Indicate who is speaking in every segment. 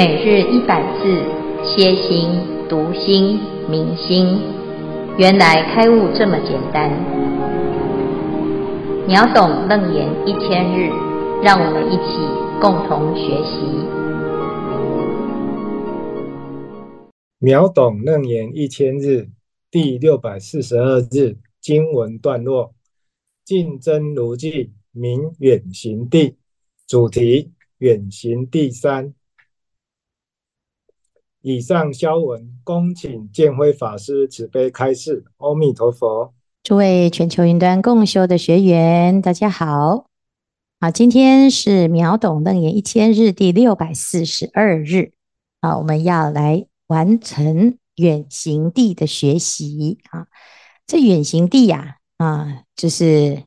Speaker 1: 每日一百字，歇心、读心、明心，原来开悟这么简单。秒懂楞严一千日，让我们一起共同学习。
Speaker 2: 秒懂楞严一千日第六百四十二日经文段落：净真如记名远行地，主题远行地三。以上消文，恭请建辉法师慈悲开示。阿弥陀佛。
Speaker 3: 诸位全球云端共修的学员，大家好。好，今天是秒懂楞严一千日第六百四十二日。啊，我们要来完成远行地的学习啊。这远行地呀，啊，就是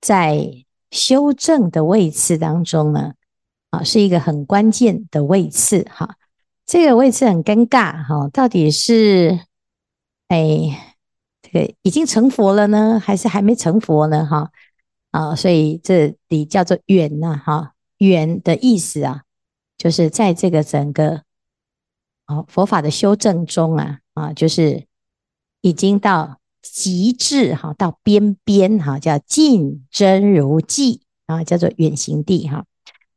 Speaker 3: 在修正的位次当中呢，啊，是一个很关键的位次哈。这个位置很尴尬哈，到底是哎，这个已经成佛了呢，还是还没成佛呢？哈啊，所以这里叫做远呐，哈，远的意思啊，就是在这个整个哦佛法的修正中啊啊，就是已经到极致哈，到边边哈，叫净真如记啊，叫做远行地哈。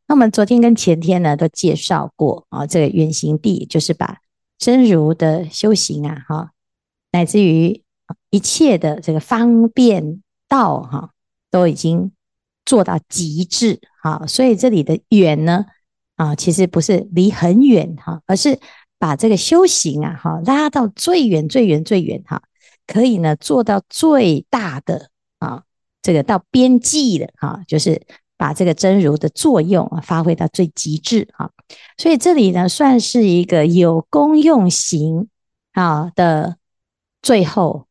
Speaker 3: 那我们昨天跟前天呢都介绍过啊，这个远行地就是把真如的修行啊，哈，乃至于一切的这个方便道哈，都已经做到极致哈，所以这里的远呢啊，其实不是离很远哈，而是把这个修行啊哈拉到最远最远最远哈，可以呢做到最大的啊，这个到边际的哈，就是。把这个真如的作用发挥到最极致啊，所以这里呢算是一个有功用行啊的最后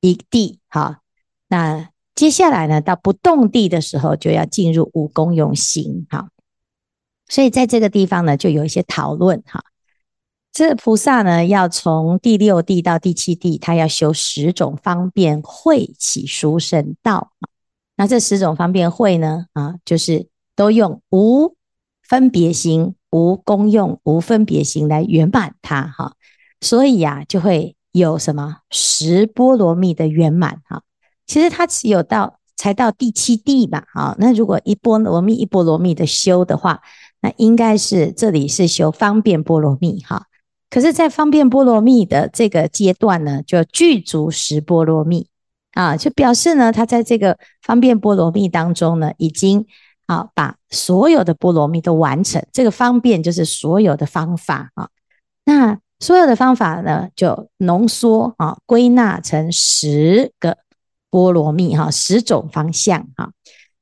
Speaker 3: 一地哈。那接下来呢到不动地的时候就要进入无功用行哈。所以在这个地方呢就有一些讨论哈。这菩萨呢要从第六地到第七地，他要修十种方便会起殊胜道。那这十种方便会呢？啊，就是都用无分别心、无功用、无分别心来圆满它哈。所以呀、啊，就会有什么十波罗蜜的圆满哈。其实它只有到才到第七地吧。啊，那如果一波罗蜜一波罗蜜的修的话，那应该是这里是修方便波罗蜜哈。可是，在方便波罗蜜的这个阶段呢，就具足十波罗蜜。啊，就表示呢，他在这个方便波罗蜜当中呢，已经啊把所有的波罗蜜都完成。这个方便就是所有的方法啊，那所有的方法呢，就浓缩啊，归纳成十个波罗蜜哈，十种方向哈。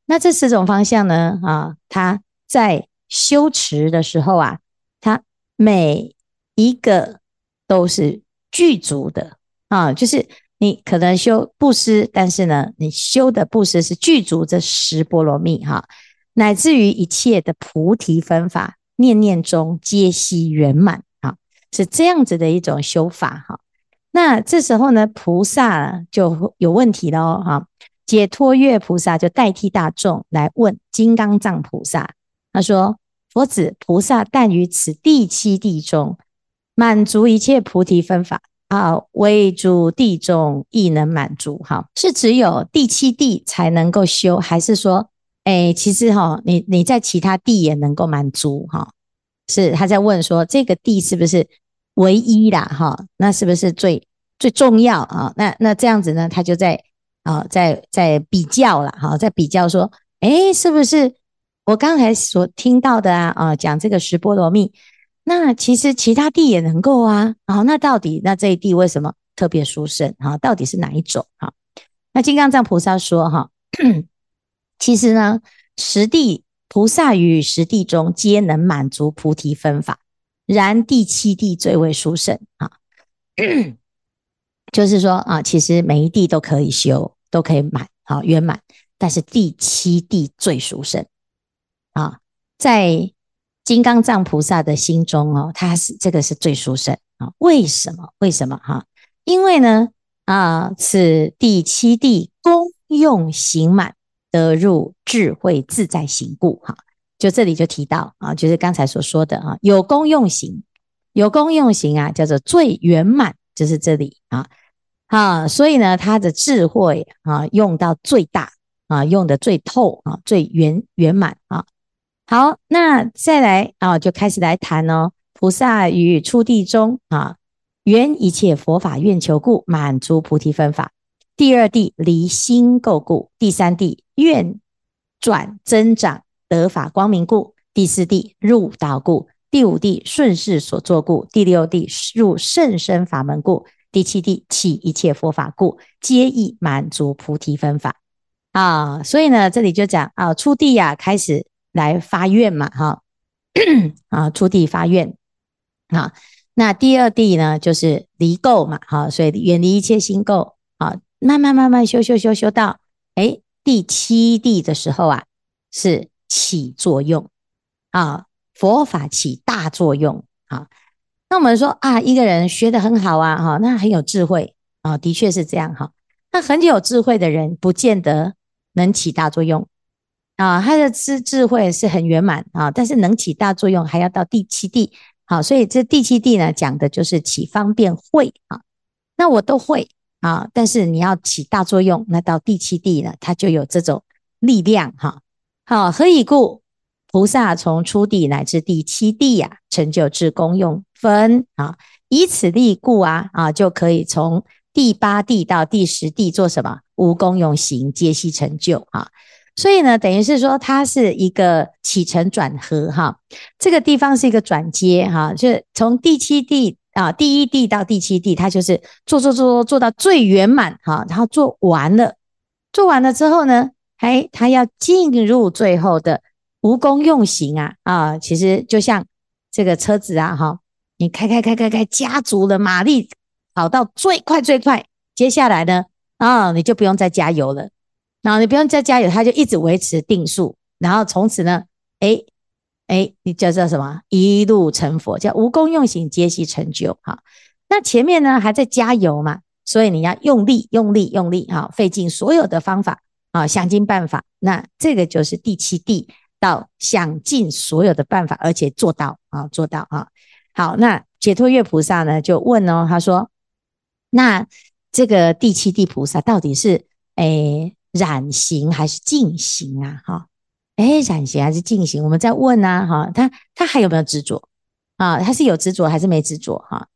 Speaker 3: 那这十种方向呢，啊，他在修持的时候啊，他每一个都是具足的啊，就是。你可能修布施，但是呢，你修的布施是具足这十波罗蜜哈，乃至于一切的菩提分法，念念中皆悉圆满啊，是这样子的一种修法哈。那这时候呢，菩萨就有问题了哈。解脱月菩萨就代替大众来问金刚藏菩萨，他说：“佛子，菩萨但于此第七地中满足一切菩提分法。”啊，唯主地中亦能满足，哈，是只有第七地才能够修，还是说，哎，其实哈，你你在其他地也能够满足，哈，是他在问说，这个地是不是唯一啦，哈，那是不是最最重要啊？那那这样子呢，他就在啊，在在比较了，哈，在比较说，哎，是不是我刚才所听到的啊？啊，讲这个十波罗蜜。那其实其他地也能够啊，好，那到底那这一地为什么特别殊胜啊？到底是哪一种啊？那金刚藏菩萨说哈，其实呢，十地菩萨与十地中皆能满足菩提分法，然第七地最为殊胜啊。就是说啊，其实每一地都可以修，都可以满好圆满，但是第七地最殊胜啊，在。金刚藏菩萨的心中哦，他是这个是最殊胜啊。为什么？为什么哈？因为呢啊，此第七地功用行满，得入智慧自在行故哈。就这里就提到啊，就是刚才所说的啊，有功用行，有功用行啊，叫做最圆满，就是这里啊，啊，所以呢，他的智慧啊，用到最大啊，用得最透啊，最圆圆满啊。好，那再来啊，就开始来谈哦，菩萨于初地中啊，缘一切佛法愿求故，满足菩提分法。第二地离心垢故，第三地愿转增长得法光明故，第四地入道故，第五地顺势所作故，第六地入甚深法门故，第七地起一切佛法故，皆亦满足菩提分法。啊。所以呢，这里就讲啊，初地呀、开始来发愿嘛，哈 啊，初地发愿啊，那第二地呢就是离垢嘛，哈，所以远离一切心垢啊。慢慢慢慢修修修修到，哎，第七地的时候啊，是起作用啊，佛法起大作用啊。那我们说啊，一个人学得很好啊，哈，那很有智慧啊，的确是这样哈。那很有智慧的人，不见得能起大作用啊。他的智智慧是很圆满啊，但是能起大作用，还要到第七地。好，所以这第七地呢，讲的就是起方便会啊。那我都会。啊，但是你要起大作用，那到第七地呢，它就有这种力量哈。好，何以故？菩萨从初地乃至第七地呀、成就至功用分啊，以此力故啊啊，就可以从第八地到第十地做什么？无功用行，皆悉成就啊。所以呢，等于是说，它是一个起承转合哈，这个地方是一个转接哈，就是从第七地。啊，第一地到第七地，它就是做做做做到最圆满哈，然后做完了，做完了之后呢，哎，他要进入最后的无功用行啊啊，其实就像这个车子啊哈，你开开开开开，加足了马力，跑到最快最快，接下来呢啊，你就不用再加油了，然后你不用再加油，它就一直维持定数，然后从此呢，哎。哎，你叫叫什么？一路成佛，叫无功用行，皆悉成就。哈，那前面呢还在加油嘛？所以你要用力、用力、用力，哈，费尽所有的方法啊，想尽办法。那这个就是第七地到想尽所有的办法，而且做到啊，做到啊。好，那解脱月菩萨呢就问哦，他说：那这个第七地菩萨到底是哎染行还是净行啊？哈？哎，染行还是净行？我们在问呢，哈，他他还有没有执着啊？他是有执着还是没执着？哈，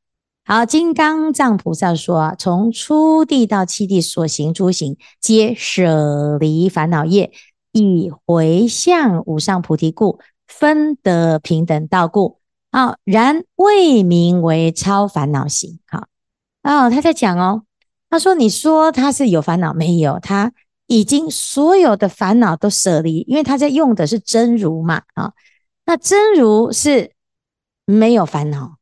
Speaker 3: 好，金刚藏菩萨说，从初地到七地所行诸行，皆舍离烦恼业，以回向无上菩提故，分得平等道故。啊，然未名为超烦恼行。好，哦，他在讲哦，他说，你说他是有烦恼没有？他。已经所有的烦恼都舍离，因为他在用的是真如嘛啊，那真如是没有烦恼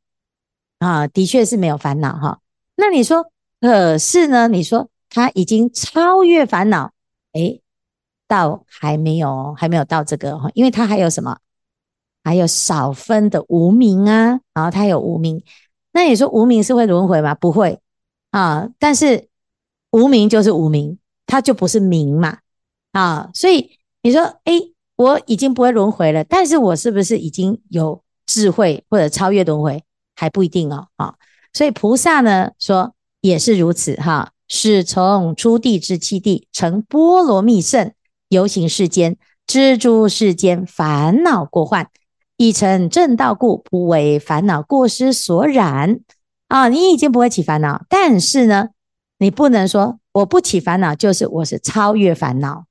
Speaker 3: 啊，的确是没有烦恼哈。那你说，可是呢？你说他已经超越烦恼，诶，到还没有，还没有到这个哈，因为他还有什么？还有少分的无名啊，然后他有无名。那你说无名是会轮回吗？不会啊，但是无名就是无名。它就不是名嘛，啊，所以你说，哎，我已经不会轮回了，但是我是不是已经有智慧或者超越轮回？还不一定哦，啊，所以菩萨呢说也是如此哈，是从初地至七地成波罗蜜圣，游行世间，知诸世间烦恼过患，已成正道故，不为烦恼过失所染。啊，你已经不会起烦恼，但是呢，你不能说。我不起烦恼，就是我是超越烦恼，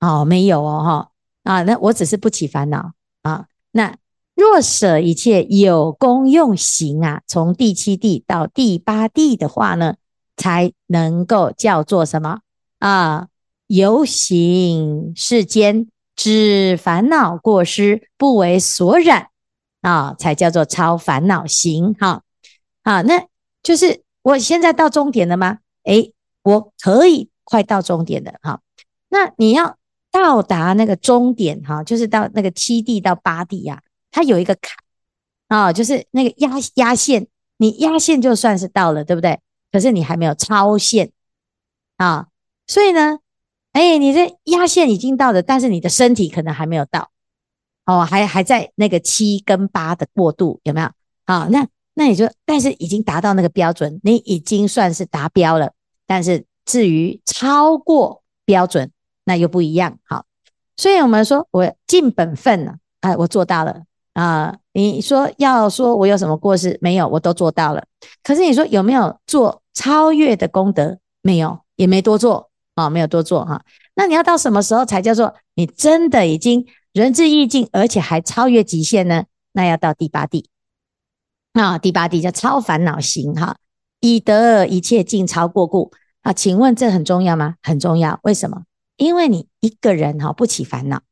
Speaker 3: 哦，没有哦，哈啊，那我只是不起烦恼啊。那若舍一切有功用行啊，从第七地到第八地的话呢，才能够叫做什么啊？游行世间，知烦恼过失，不为所染啊，才叫做超烦恼行。哈啊，那就是我现在到终点了吗？诶。我可以快到终点的哈，那你要到达那个终点哈，就是到那个七地到八地呀，它有一个坎啊，就是那个压压线，你压线就算是到了，对不对？可是你还没有超线啊，所以呢，哎，你这压线已经到了，但是你的身体可能还没有到哦，还还在那个七跟八的过渡，有没有？好，那那你就，但是已经达到那个标准，你已经算是达标了。但是至于超过标准，那又不一样。好，所以我们说我尽本分了，哎，我做到了啊。你说要说我有什么过失？没有，我都做到了。可是你说有没有做超越的功德？没有，也没多做啊，没有多做哈。那你要到什么时候才叫做你真的已经仁至义尽，而且还超越极限呢？那要到第八地啊，第八地叫超烦恼行哈，以得一切尽超过故啊。请问这很重要吗？很重要。为什么？因为你一个人哈不起烦恼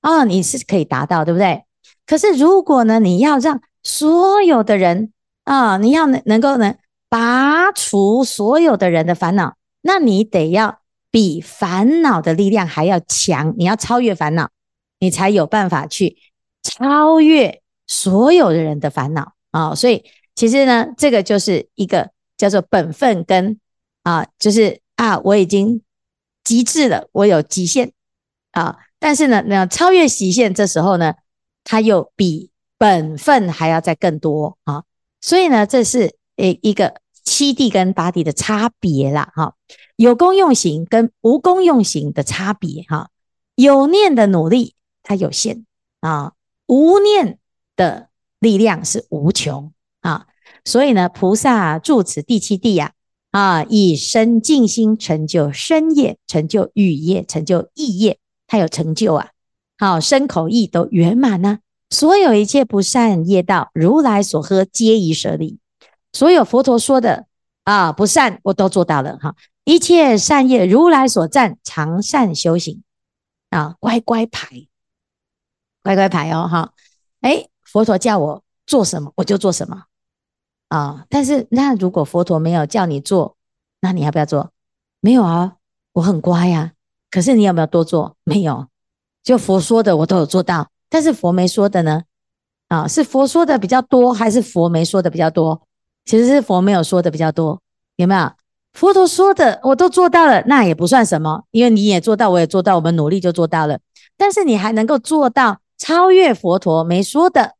Speaker 3: 啊，你是可以达到，对不对？可是如果呢，你要让所有的人啊，你要能能够能拔除所有的人的烦恼，那你得要。比烦恼的力量还要强，你要超越烦恼，你才有办法去超越所有的人的烦恼啊、哦！所以其实呢，这个就是一个叫做本分跟啊，就是啊，我已经极致了，我有极限啊，但是呢，那超越极限，这时候呢，它又比本分还要再更多啊！所以呢，这是诶一个七地跟八地的差别啦，哈。有功用行跟无功用行的差别哈，有念的努力它有限啊，无念的力量是无穷啊，所以呢，菩萨住此第七地呀啊，以身静心成就身业，成就语业，成就意业，他有成就啊，好，身口意都圆满呢，所有一切不善业道，如来所呵，皆已舍离，所有佛陀说的啊不善，我都做到了哈。一切善业，如来所赞，常善修行。啊，乖乖牌，乖乖牌哦，哈，哎，佛陀叫我做什么，我就做什么。啊。但是，那如果佛陀没有叫你做，那你要不要做？没有啊，我很乖呀。可是你有没有多做？没有，就佛说的我都有做到。但是佛没说的呢？啊，是佛说的比较多，还是佛没说的比较多？其实是佛没有说的比较多，有没有？佛陀说的我都做到了，那也不算什么，因为你也做到，我也做到，我们努力就做到了。但是你还能够做到超越佛陀没说的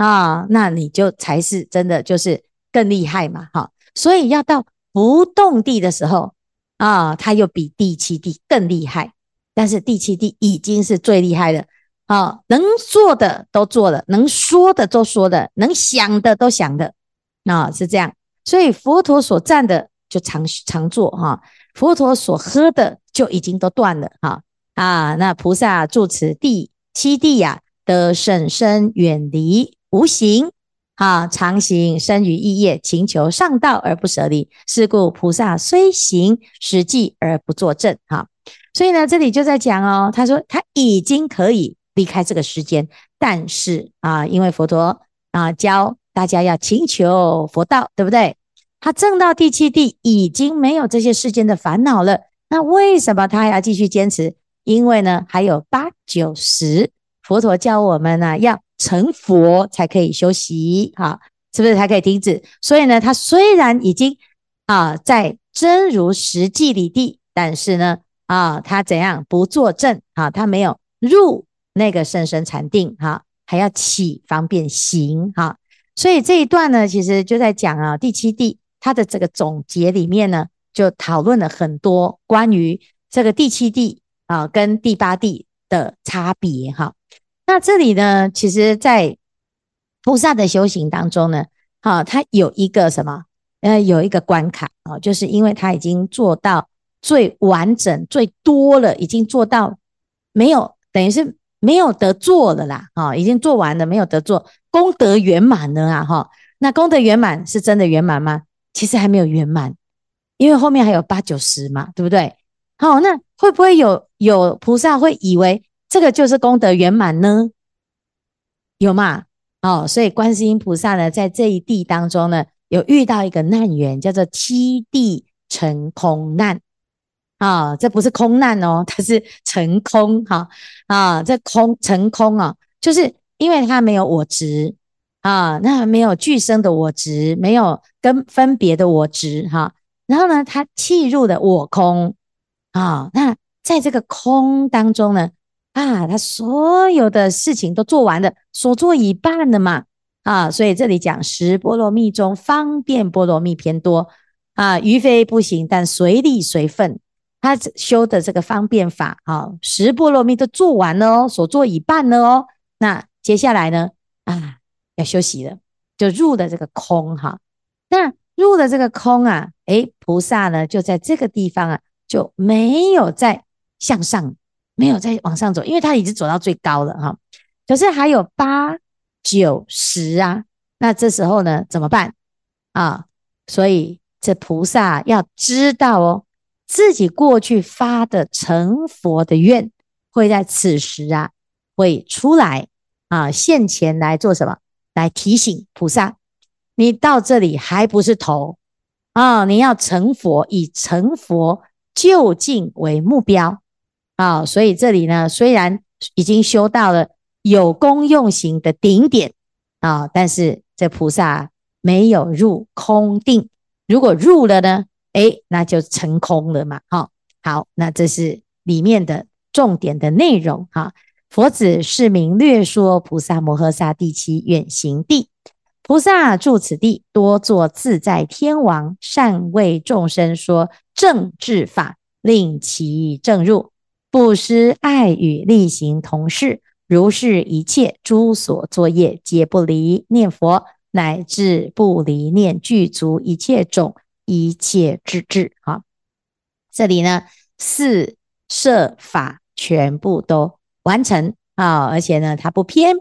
Speaker 3: 啊，那你就才是真的就是更厉害嘛，哈。所以要到不动地的时候啊，它又比第七地更厉害。但是第七地已经是最厉害的啊，能做的都做了，能说的都说的，能想的都想的啊，是这样。所以佛陀所赞的。就常常做哈，佛陀所喝的就已经都断了哈啊，那菩萨住此第七地呀，得甚深远离无形啊，常行生于意业，勤求上道而不舍离。是故菩萨虽行实际而不作证哈。所以呢，这里就在讲哦，他说他已经可以离开这个世间，但是啊，因为佛陀啊教大家要勤求佛道，对不对？他证到第七地，已经没有这些世间的烦恼了。那为什么他还要继续坚持？因为呢，还有八九十，佛陀教我们呢、啊，要成佛才可以休息，哈，是不是才可以停止？所以呢，他虽然已经啊在真如实际里地，但是呢，啊，他怎样不作证啊？他没有入那个甚深禅定，哈，还要起方便行，哈。所以这一段呢，其实就在讲啊，第七地。他的这个总结里面呢，就讨论了很多关于这个第七地啊跟第八地的差别哈。那这里呢，其实，在菩萨的修行当中呢，哈，他有一个什么？呃，有一个关卡啊，就是因为他已经做到最完整、最多了，已经做到没有，等于是没有得做了啦，啊，已经做完了，没有得做，功德圆满了啊，哈。那功德圆满是真的圆满吗？其实还没有圆满，因为后面还有八九十嘛，对不对？好，那会不会有有菩萨会以为这个就是功德圆满呢？有吗？哦，所以观世音菩萨呢，在这一地当中呢，有遇到一个难缘，叫做七地成空难啊，这不是空难哦，它是成空哈啊，这空成空啊，就是因为它没有我执。啊，那没有俱生的我执，没有跟分别的我执，哈、然后呢，他契入的我空，啊，那在这个空当中呢，啊，他所有的事情都做完了，所做已半了嘛啊，所以这里讲十波罗蜜中方便波罗蜜偏多啊，于非不行，但随力随分。他修的这个方便法啊，十波罗蜜都做完了哦，所做已半了哦。那接下来呢啊，要休息了，就入了这个空哈。那入了这个空啊，诶，菩萨呢就在这个地方啊，就没有再向上，没有再往上走，因为他已经走到最高了哈。可是还有八九十啊，那这时候呢怎么办啊？所以这菩萨要知道哦。自己过去发的成佛的愿，会在此时啊，会出来啊，现前来做什么？来提醒菩萨，你到这里还不是头啊，你要成佛，以成佛究竟为目标啊。所以这里呢，虽然已经修到了有功用行的顶点啊，但是这菩萨没有入空定。如果入了呢？哎，那就成空了嘛，哈，好，那这是里面的重点的内容哈。佛子是名略说菩萨摩诃萨第七远行地，菩萨住此地，多作自在天王，善为众生说正智法，令其正入，布施爱与，力行同事，如是一切诸所作业，皆不离念佛，乃至不离念具足一切种。一切智智啊，这里呢，四摄法全部都完成啊，而且呢，他不偏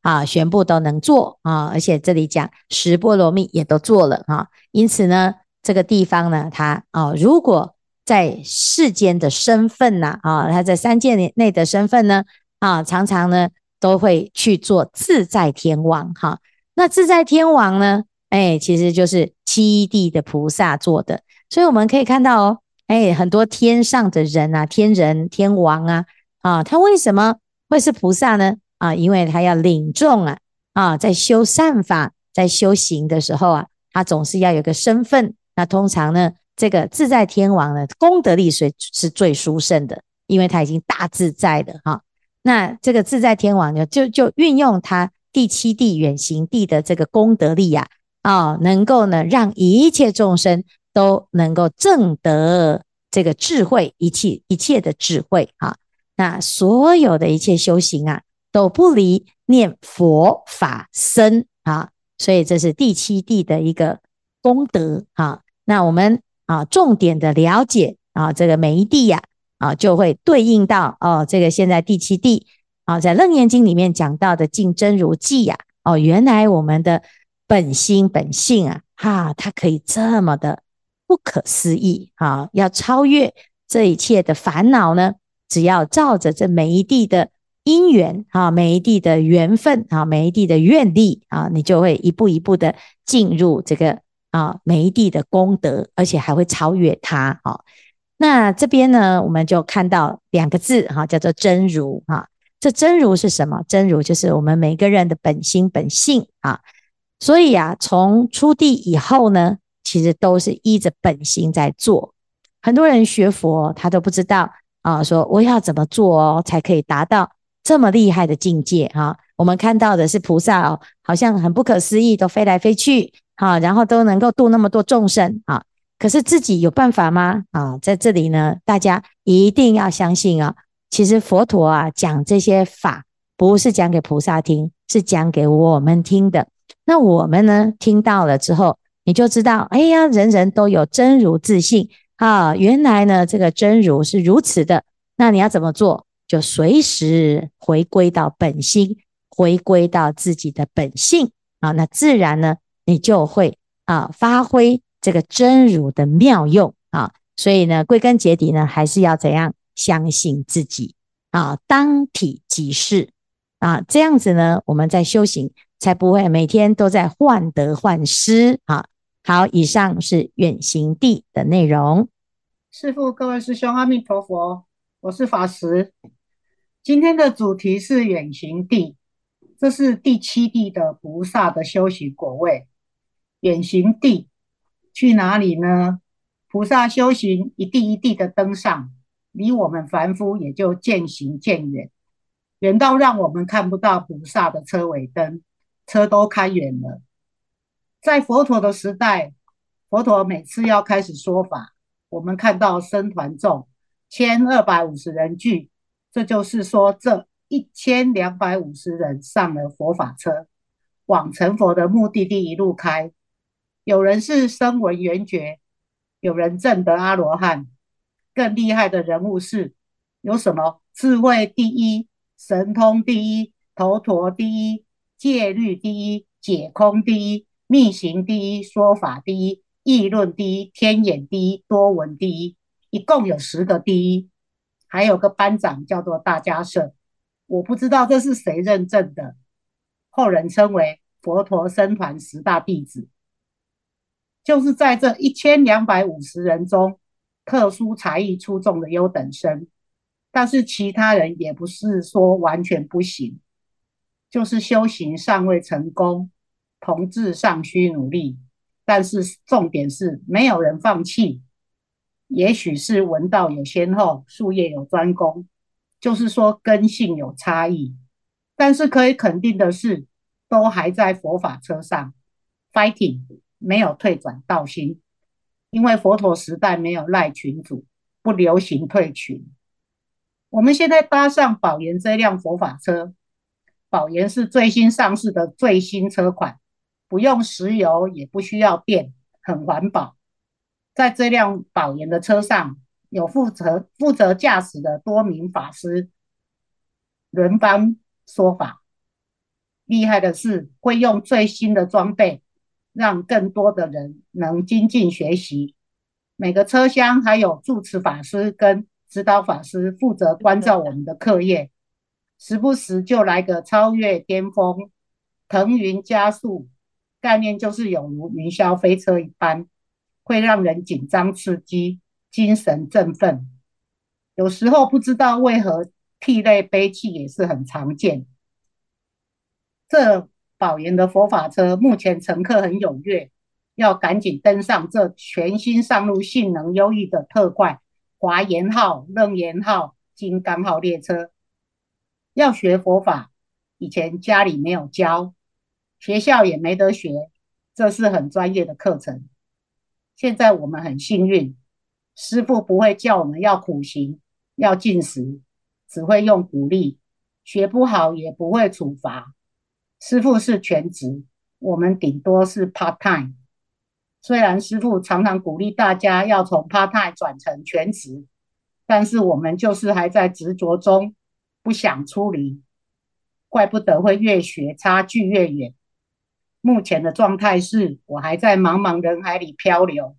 Speaker 3: 啊，全部都能做啊，而且这里讲十波罗蜜也都做了啊，因此呢，这个地方呢，他啊，如果在世间的身份呐啊，他在三界内的身份呢啊，常常呢都会去做自在天王哈，那自在天王呢？哎，其实就是七地的菩萨做的，所以我们可以看到哦，哎，很多天上的人啊，天人、天王啊，啊，他为什么会是菩萨呢？啊，因为他要领众啊，啊，在修善法、在修行的时候啊，他总是要有个身份。那通常呢，这个自在天王呢，功德力是是最殊胜的，因为他已经大自在的哈。那这个自在天王呢，就就运用他第七地远行地的这个功德力呀。啊、哦，能够呢，让一切众生都能够证得这个智慧，一切一切的智慧啊。那所有的一切修行啊，都不离念佛法身啊。所以这是第七地的一个功德啊。那我们啊，重点的了解啊，这个每一地呀啊，就会对应到哦，这个现在第七地啊，在楞严经里面讲到的净真如际呀，哦，原来我们的。本心本性啊，哈，它可以这么的不可思议啊！要超越这一切的烦恼呢，只要照着这每一地的因缘啊，每一地的缘分啊，每一地的愿力啊，你就会一步一步的进入这个啊每一地的功德，而且还会超越它。好，那这边呢，我们就看到两个字哈，叫做真如啊。这真如是什么？真如就是我们每个人的本心本性啊。所以啊，从出地以后呢，其实都是依着本心在做。很多人学佛，他都不知道啊，说我要怎么做哦，才可以达到这么厉害的境界哈。我们看到的是菩萨哦，好像很不可思议，都飞来飞去哈，然后都能够度那么多众生啊。可是自己有办法吗？啊，在这里呢，大家一定要相信啊，其实佛陀啊讲这些法，不是讲给菩萨听，是讲给我们听的。那我们呢，听到了之后，你就知道，哎呀，人人都有真如自性啊！原来呢，这个真如是如此的。那你要怎么做？就随时回归到本心，回归到自己的本性啊！那自然呢，你就会啊，发挥这个真如的妙用啊！所以呢，归根结底呢，还是要怎样？相信自己啊，当体即是啊，这样子呢，我们在修行。才不会每天都在患得患失啊！好，以上是远行地的内容。
Speaker 4: 师父，各位师兄，阿弥陀佛，我是法师。今天的主题是远行地，这是第七地的菩萨的修行果位。远行地去哪里呢？菩萨修行一地一地的登上，离我们凡夫也就渐行渐远。远到让我们看不到菩萨的车尾灯，车都开远了。在佛陀的时代，佛陀每次要开始说法，我们看到僧团众千二百五十人聚，这就是说这一千两百五十人上了佛法车，往成佛的目的地一路开。有人是声闻缘觉，有人证得阿罗汉，更厉害的人物是有什么智慧第一、神通第一、头陀第一、戒律第一、解空第一、密行第一、说法第一、议论第一、天眼第一、多闻第一，一共有十个第一，还有个班长叫做大迦叶，我不知道这是谁认证的，后人称为佛陀僧团十大弟子。就是在这一千两百五十人中，特殊才艺出众的优等生，但是其他人也不是说完全不行，就是修行尚未成功，同志尚需努力。但是重点是没有人放弃，也许是闻道有先后，术业有专攻，就是说根性有差异，但是可以肯定的是，都还在佛法车上，fighting。没有退转道心，因为佛陀时代没有赖群主，不流行退群。我们现在搭上宝岩这辆佛法车，宝岩是最新上市的最新车款，不用石油，也不需要电，很环保。在这辆宝岩的车上，有负责负责驾驶的多名法师轮番说法，厉害的是会用最新的装备。让更多的人能精进学习。每个车厢还有住持法师跟指导法师负责关照我们的课业，时不时就来个超越巅峰、腾云加速，概念就是有如云霄飞车一般，会让人紧张刺激、精神振奋。有时候不知道为何涕泪悲泣也是很常见。这。宝岩的佛法车目前乘客很踊跃，要赶紧登上这全新上路、性能优异的特快华严号、楞严号、金刚号列车。要学佛法，以前家里没有教，学校也没得学，这是很专业的课程。现在我们很幸运，师父不会叫我们要苦行、要进食，只会用鼓励，学不好也不会处罚。师父是全职，我们顶多是 part time。虽然师父常常鼓励大家要从 part time 转成全职，但是我们就是还在执着中，不想出离。怪不得会越学差距越远。目前的状态是我还在茫茫人海里漂流，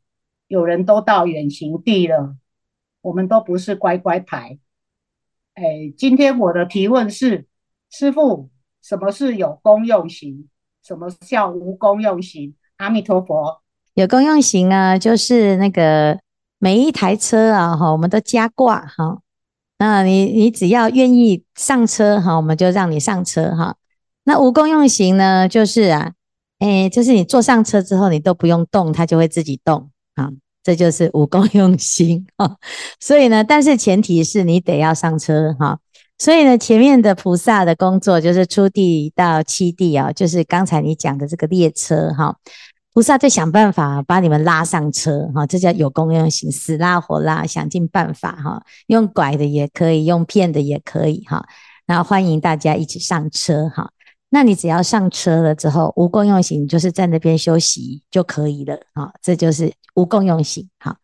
Speaker 4: 有人都到远行地了，我们都不是乖乖牌。哎，今天我的提问是，师父。什么是有功用行？什么叫无功用行？阿弥陀佛。
Speaker 3: 有功用行呢，就是那个每一台车啊，哈，我们都加挂哈。那你你只要愿意上车哈，我们就让你上车哈。那无功用行呢，就是啊，诶，就是你坐上车之后，你都不用动，它就会自己动啊。这就是无功 用心啊。所以呢，但是前提是你得要上车哈。所以呢，前面的菩萨的工作就是初地到七地啊，就是刚才你讲的这个列车哈，菩萨在想办法把你们拉上车哈，这叫有功用行，死拉活拉，想尽办法哈，用拐的也可以，用骗的也可以哈，然后欢迎大家一起上车哈。那你只要上车了之后，无功用行就是在那边休息就可以了哈，这就是无功用行哈。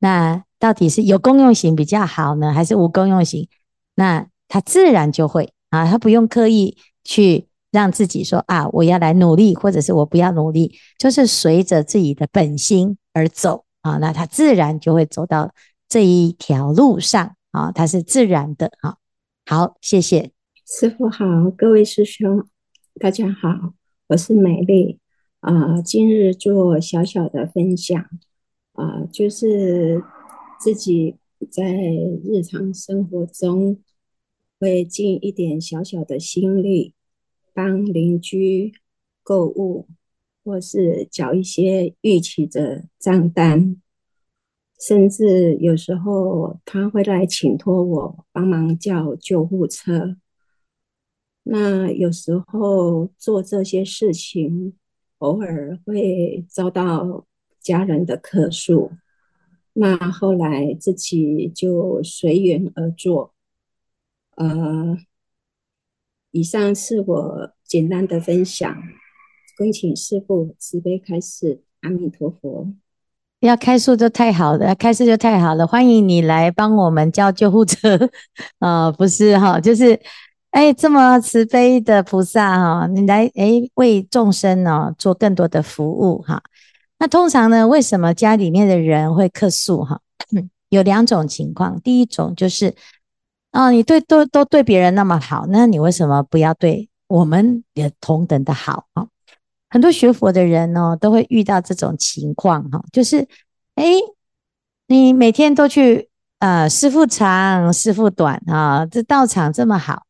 Speaker 3: 那到底是有功用行比较好呢，还是无功用行？那他自然就会啊，他不用刻意去让自己说啊，我要来努力，或者是我不要努力，就是随着自己的本心而走啊，那他自然就会走到这一条路上啊，他是自然的啊。好，谢谢
Speaker 5: 师傅好，各位师兄大家好，我是美丽。啊，今日做小小的分享。啊，就是自己在日常生活中。会尽一点小小的心力，帮邻居购物，或是缴一些逾期的账单，甚至有时候他会来请托我帮忙叫救护车，那有时候做这些事情，偶尔会遭到家人的客诉。那后来自己就随缘而做。呃，以上是我简单的分享，恭请师父慈悲开示。阿弥陀佛。
Speaker 3: 要开示就太好了，开示就太好了。欢迎你来帮我们叫救护车，呃，不是哈，就是，哎，这么慈悲的菩萨哈，你来哎为众生呢做更多的服务哈。那通常呢，为什么家里面的人会客诉哈？有两种情况，第一种就是，哦，你对都都对别人那么好，那你为什么不要对我们也同等的好啊？很多学佛的人呢，都会遇到这种情况哈，就是，哎，你每天都去呃，师傅长，师傅短啊，这道场这么好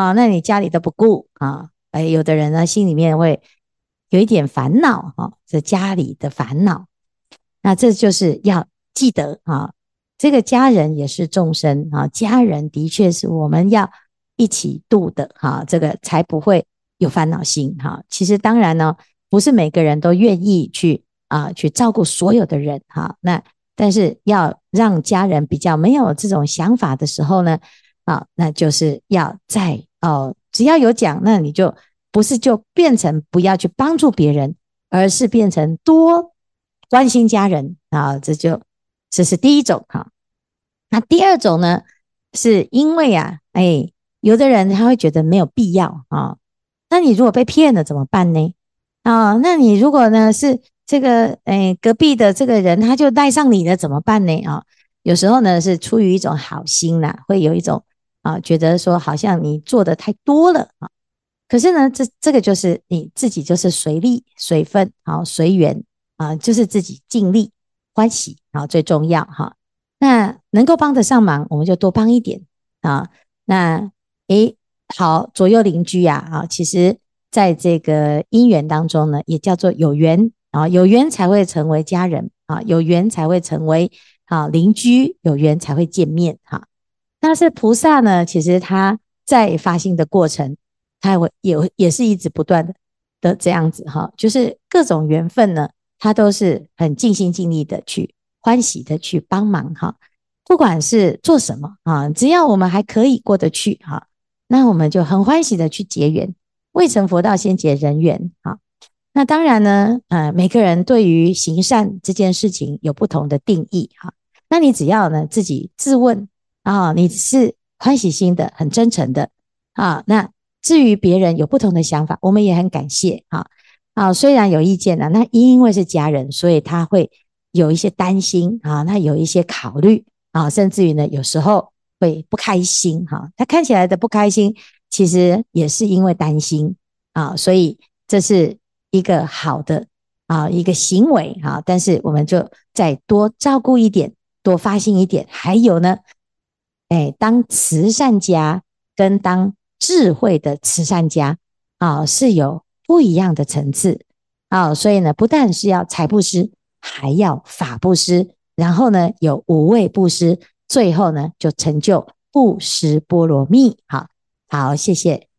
Speaker 3: 啊，那你家里都不顾啊，哎，有的人呢，心里面会有一点烦恼哈，这家里的烦恼，那这就是要记得啊，这个家人也是众生啊，家人的确是我们要一起度的哈，这个才不会有烦恼心哈。其实当然呢。不是每个人都愿意去啊，去照顾所有的人哈。那但是要让家人比较没有这种想法的时候呢，啊，那就是要在哦，只要有讲，那你就不是就变成不要去帮助别人，而是变成多关心家人啊。这就这是第一种哈。那第二种呢，是因为啊，哎，有的人他会觉得没有必要啊。那你如果被骗了怎么办呢？啊、那你如果呢是这个、哎、隔壁的这个人，他就带上你了怎么办呢？啊、有时候呢是出于一种好心呐，会有一种啊觉得说好像你做的太多了啊，可是呢这这个就是你自己就是随力随分啊随缘啊，就是自己尽力欢喜啊最重要哈、啊。那能够帮得上忙，我们就多帮一点啊。那诶好左右邻居呀啊，其实。在这个姻缘当中呢，也叫做有缘啊，有缘才会成为家人啊，有缘才会成为啊邻居，有缘才会见面哈。但是菩萨呢，其实他在发心的过程，他会也，也是一直不断的的这样子哈，就是各种缘分呢，他都是很尽心尽力的去欢喜的去帮忙哈。不管是做什么啊，只要我们还可以过得去哈，那我们就很欢喜的去结缘。未成佛道，先结人缘。哈，那当然呢，呃，每个人对于行善这件事情有不同的定义。哈，那你只要呢自己自问啊，你是欢喜心的，很真诚的啊。那至于别人有不同的想法，我们也很感谢。哈啊，虽然有意见呢，那因为是家人，所以他会有一些担心啊，那有一些考虑啊，甚至于呢，有时候会不开心。哈，他看起来的不开心。其实也是因为担心啊，所以这是一个好的啊一个行为哈。但是我们就再多照顾一点，多发心一点。还有呢，哎，当慈善家跟当智慧的慈善家啊是有不一样的层次啊。所以呢，不但是要财布施，还要法布施，然后呢有无畏布施，最后呢就成就布施波罗蜜。好。好，谢谢。